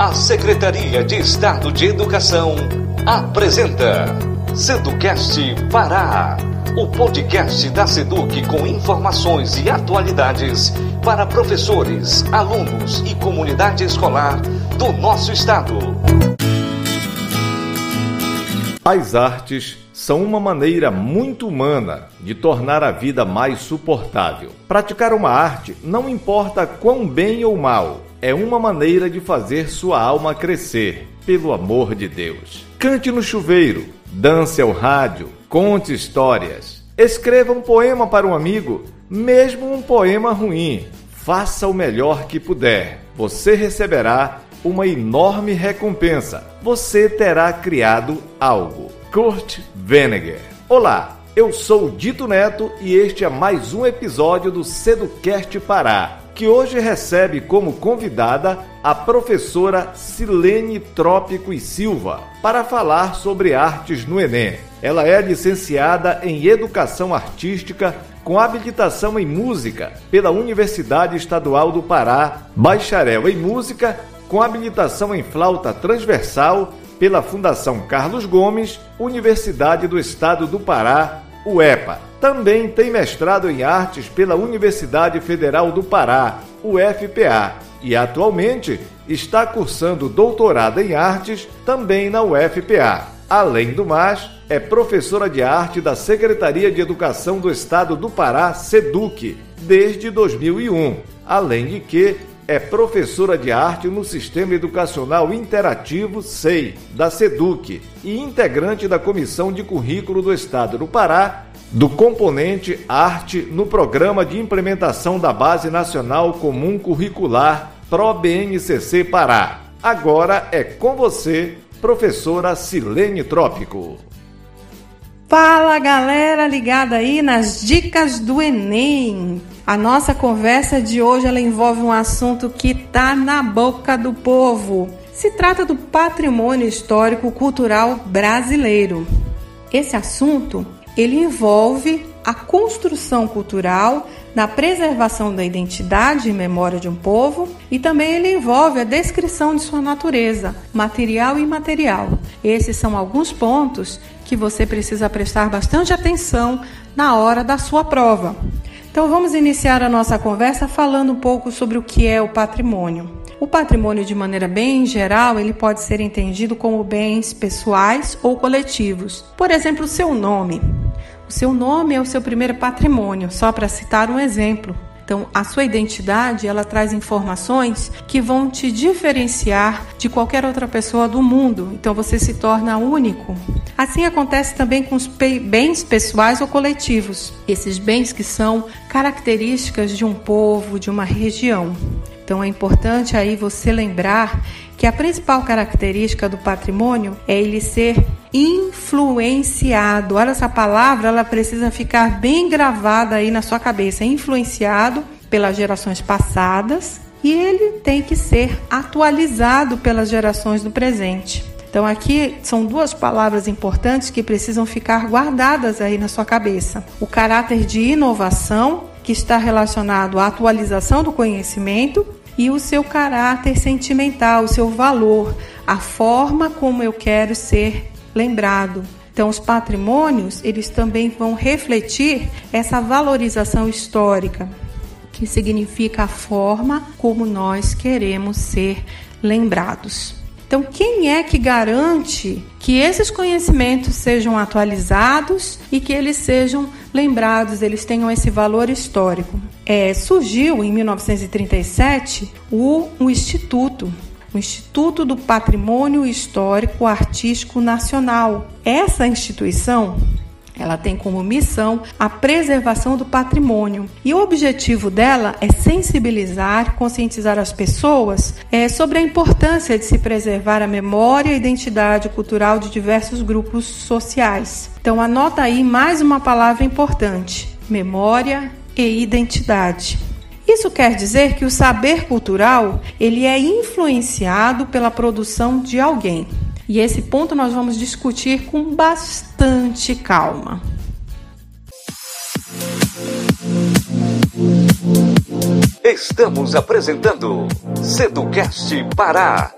A Secretaria de Estado de Educação apresenta Seducast Pará, o podcast da Seduc com informações e atualidades para professores, alunos e comunidade escolar do nosso estado. As artes são uma maneira muito humana de tornar a vida mais suportável. Praticar uma arte não importa quão bem ou mal, é uma maneira de fazer sua alma crescer, pelo amor de Deus. Cante no chuveiro, dance ao rádio, conte histórias, escreva um poema para um amigo, mesmo um poema ruim. Faça o melhor que puder. Você receberá uma enorme recompensa. Você terá criado algo. Kurt Venneger. Olá, eu sou Dito Neto e este é mais um episódio do Seducast Pará, que hoje recebe como convidada a professora Silene Trópico e Silva para falar sobre artes no Enem. Ela é licenciada em Educação Artística com habilitação em Música pela Universidade Estadual do Pará, bacharel em Música com habilitação em Flauta Transversal pela Fundação Carlos Gomes, Universidade do Estado do Pará, UEPA. Também tem mestrado em artes pela Universidade Federal do Pará, UFPA, e atualmente está cursando doutorado em artes também na UFPA. Além do mais, é professora de arte da Secretaria de Educação do Estado do Pará, SEDUC, desde 2001. Além de que é professora de arte no Sistema Educacional Interativo SEI, da SEDUC, e integrante da Comissão de Currículo do Estado do Pará, do componente Arte no Programa de Implementação da Base Nacional Comum Curricular PRO-BNCC Pará. Agora é com você, professora Silene Trópico. Fala galera ligada aí nas dicas do Enem. A nossa conversa de hoje ela envolve um assunto que tá na boca do povo. Se trata do patrimônio histórico cultural brasileiro. Esse assunto ele envolve a construção cultural na preservação da identidade e memória de um povo e também ele envolve a descrição de sua natureza, material e imaterial. Esses são alguns pontos que você precisa prestar bastante atenção na hora da sua prova. Então vamos iniciar a nossa conversa falando um pouco sobre o que é o patrimônio. O patrimônio, de maneira bem geral, ele pode ser entendido como bens pessoais ou coletivos. Por exemplo, o seu nome. O seu nome é o seu primeiro patrimônio, só para citar um exemplo. Então, a sua identidade, ela traz informações que vão te diferenciar de qualquer outra pessoa do mundo. Então, você se torna único. Assim acontece também com os bens pessoais ou coletivos. Esses bens que são características de um povo, de uma região. Então, é importante aí você lembrar que a principal característica do patrimônio é ele ser influenciado. Olha essa palavra, ela precisa ficar bem gravada aí na sua cabeça. Influenciado pelas gerações passadas e ele tem que ser atualizado pelas gerações do presente. Então aqui são duas palavras importantes que precisam ficar guardadas aí na sua cabeça. O caráter de inovação, que está relacionado à atualização do conhecimento, e o seu caráter sentimental, o seu valor, a forma como eu quero ser lembrado. Então, os patrimônios, eles também vão refletir essa valorização histórica, que significa a forma como nós queremos ser lembrados. Então, quem é que garante que esses conhecimentos sejam atualizados e que eles sejam lembrados, eles tenham esse valor histórico? É, surgiu em 1937 o, o Instituto o Instituto do Patrimônio Histórico Artístico Nacional. Essa instituição ela tem como missão a preservação do patrimônio e o objetivo dela é sensibilizar, conscientizar as pessoas é, sobre a importância de se preservar a memória e a identidade cultural de diversos grupos sociais. Então anota aí mais uma palavra importante: memória e identidade. Isso quer dizer que o saber cultural ele é influenciado pela produção de alguém. E esse ponto nós vamos discutir com bastante calma. Estamos apresentando Seducast Pará.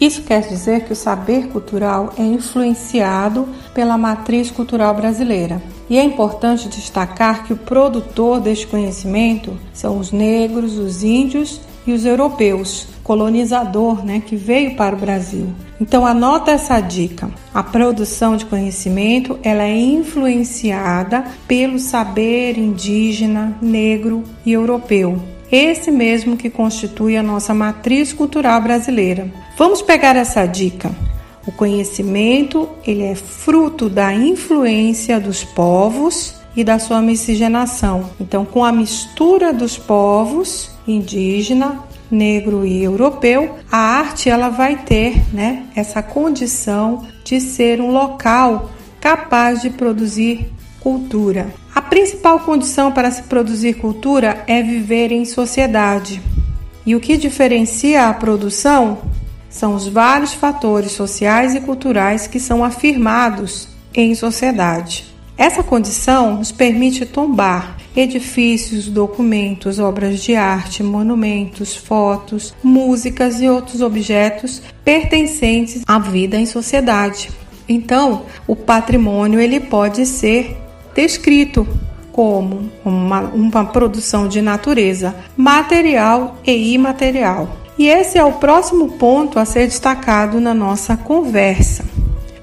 Isso quer dizer que o saber cultural é influenciado pela matriz cultural brasileira. E é importante destacar que o produtor deste conhecimento são os negros, os índios e os europeus, colonizador, né, que veio para o Brasil. Então anota essa dica. A produção de conhecimento, ela é influenciada pelo saber indígena, negro e europeu. Esse mesmo que constitui a nossa matriz cultural brasileira. Vamos pegar essa dica. O conhecimento, ele é fruto da influência dos povos e da sua miscigenação. Então, com a mistura dos povos indígena, negro e europeu, a arte ela vai ter, né, essa condição de ser um local capaz de produzir cultura. A principal condição para se produzir cultura é viver em sociedade. E o que diferencia a produção são os vários fatores sociais e culturais que são afirmados em sociedade. Essa condição nos permite tombar edifícios, documentos, obras de arte, monumentos, fotos, músicas e outros objetos pertencentes à vida em sociedade. Então, o patrimônio ele pode ser descrito como uma, uma produção de natureza material e imaterial. E esse é o próximo ponto a ser destacado na nossa conversa.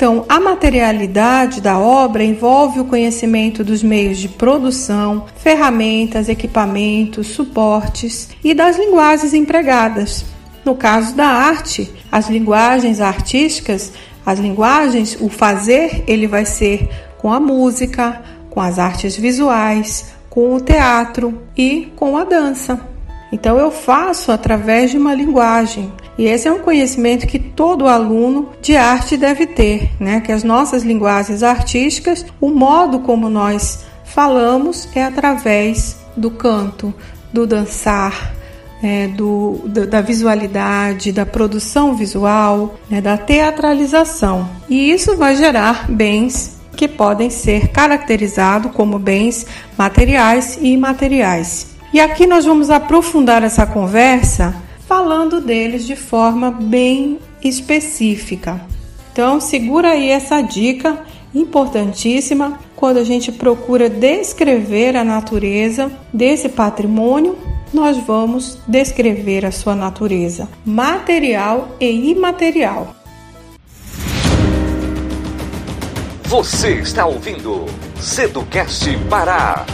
Então, a materialidade da obra envolve o conhecimento dos meios de produção, ferramentas, equipamentos, suportes e das linguagens empregadas. No caso da arte, as linguagens artísticas, as linguagens, o fazer, ele vai ser com a música, com as artes visuais, com o teatro e com a dança. Então eu faço através de uma linguagem, e esse é um conhecimento que todo aluno de arte deve ter, né? Que as nossas linguagens artísticas, o modo como nós falamos é através do canto, do dançar, é, do, da visualidade, da produção visual, né, da teatralização. E isso vai gerar bens que podem ser caracterizados como bens materiais e imateriais. E aqui nós vamos aprofundar essa conversa falando deles de forma bem específica. Então, segura aí essa dica importantíssima quando a gente procura descrever a natureza desse patrimônio. Nós vamos descrever a sua natureza material e imaterial. Você está ouvindo Seducast Pará.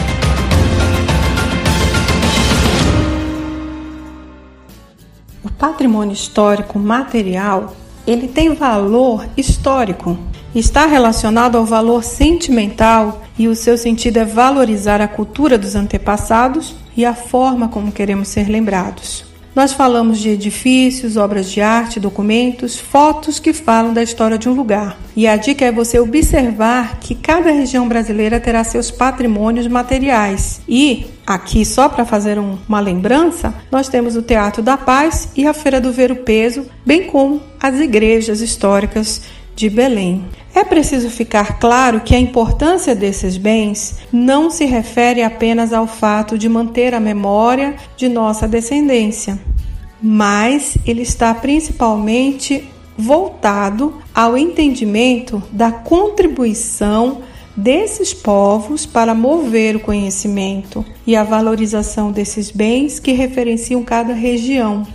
Patrimônio histórico material, ele tem valor histórico, está relacionado ao valor sentimental e o seu sentido é valorizar a cultura dos antepassados e a forma como queremos ser lembrados. Nós falamos de edifícios, obras de arte, documentos, fotos que falam da história de um lugar. E a dica é você observar que cada região brasileira terá seus patrimônios materiais. E aqui, só para fazer um, uma lembrança, nós temos o Teatro da Paz e a Feira do Ver o Peso, bem como as igrejas históricas de Belém. É preciso ficar claro que a importância desses bens não se refere apenas ao fato de manter a memória de nossa descendência, mas ele está principalmente voltado ao entendimento da contribuição desses povos para mover o conhecimento e a valorização desses bens que referenciam cada região.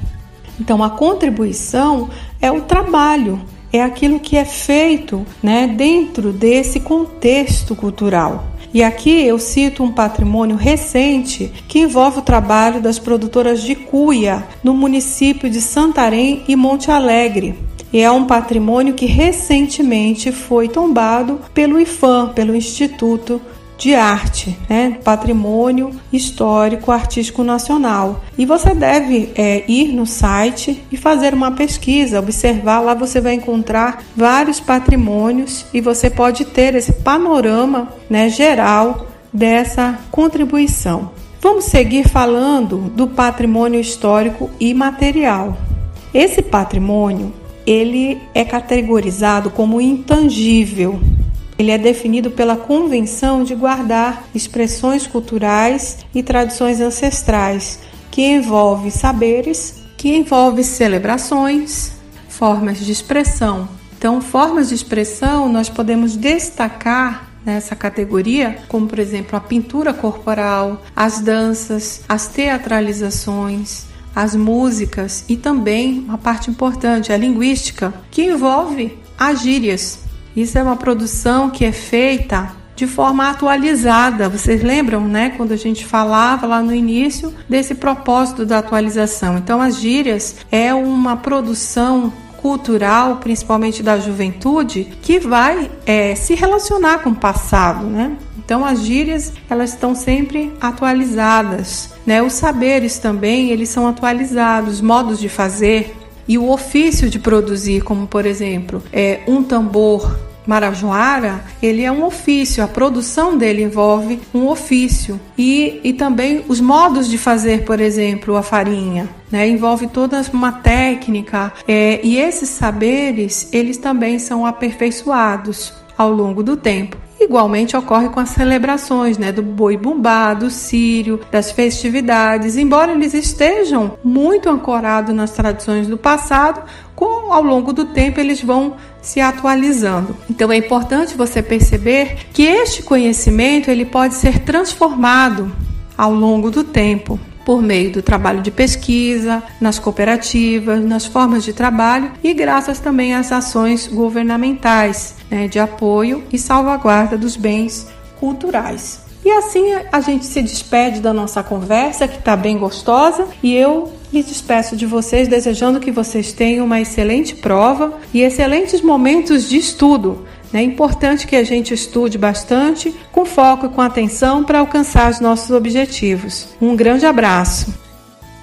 Então, a contribuição é o trabalho é aquilo que é feito né, dentro desse contexto cultural. E aqui eu cito um patrimônio recente que envolve o trabalho das produtoras de cuia no município de Santarém e Monte Alegre. E é um patrimônio que recentemente foi tombado pelo IFAM, pelo Instituto de arte, né? patrimônio histórico artístico nacional. E você deve é, ir no site e fazer uma pesquisa, observar. Lá você vai encontrar vários patrimônios e você pode ter esse panorama né, geral dessa contribuição. Vamos seguir falando do patrimônio histórico e material. Esse patrimônio ele é categorizado como intangível ele é definido pela convenção de guardar expressões culturais e tradições ancestrais, que envolve saberes, que envolve celebrações, formas de expressão. Então, formas de expressão nós podemos destacar nessa categoria, como por exemplo a pintura corporal, as danças, as teatralizações, as músicas e também uma parte importante, a linguística, que envolve as gírias. Isso é uma produção que é feita de forma atualizada. Vocês lembram, né, quando a gente falava lá no início desse propósito da atualização? Então, as gírias é uma produção cultural, principalmente da juventude, que vai é, se relacionar com o passado, né? Então as gírias elas estão sempre atualizadas, né? Os saberes também eles são atualizados, modos de fazer e o ofício de produzir, como por exemplo, é um tambor Marajoara, ele é um ofício, a produção dele envolve um ofício e, e também os modos de fazer, por exemplo, a farinha, né? envolve toda uma técnica é, e esses saberes eles também são aperfeiçoados ao longo do tempo. Igualmente ocorre com as celebrações né, do boi bumbá, do sírio, das festividades. Embora eles estejam muito ancorados nas tradições do passado, com, ao longo do tempo eles vão se atualizando. Então é importante você perceber que este conhecimento ele pode ser transformado ao longo do tempo por meio do trabalho de pesquisa, nas cooperativas, nas formas de trabalho e graças também às ações governamentais né, de apoio e salvaguarda dos bens culturais. E assim a gente se despede da nossa conversa, que está bem gostosa, e eu me despeço de vocês desejando que vocês tenham uma excelente prova e excelentes momentos de estudo é importante que a gente estude bastante, com foco e com atenção para alcançar os nossos objetivos. Um grande abraço.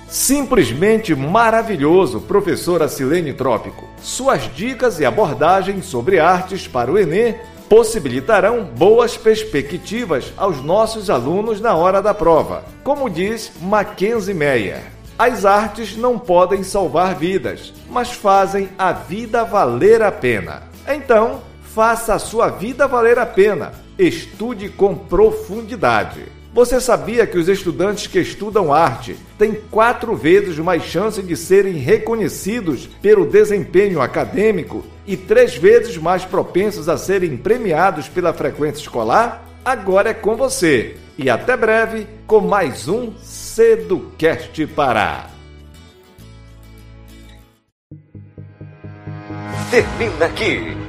Simplesmente maravilhoso, professora Silene Trópico. Suas dicas e abordagens sobre artes para o Enem possibilitarão boas perspectivas aos nossos alunos na hora da prova. Como diz Mackenzie Meyer, as artes não podem salvar vidas, mas fazem a vida valer a pena. Então, Faça a sua vida valer a pena. Estude com profundidade. Você sabia que os estudantes que estudam arte têm quatro vezes mais chance de serem reconhecidos pelo desempenho acadêmico e três vezes mais propensos a serem premiados pela frequência escolar? Agora é com você. E até breve com mais um Seducast Pará. Termina aqui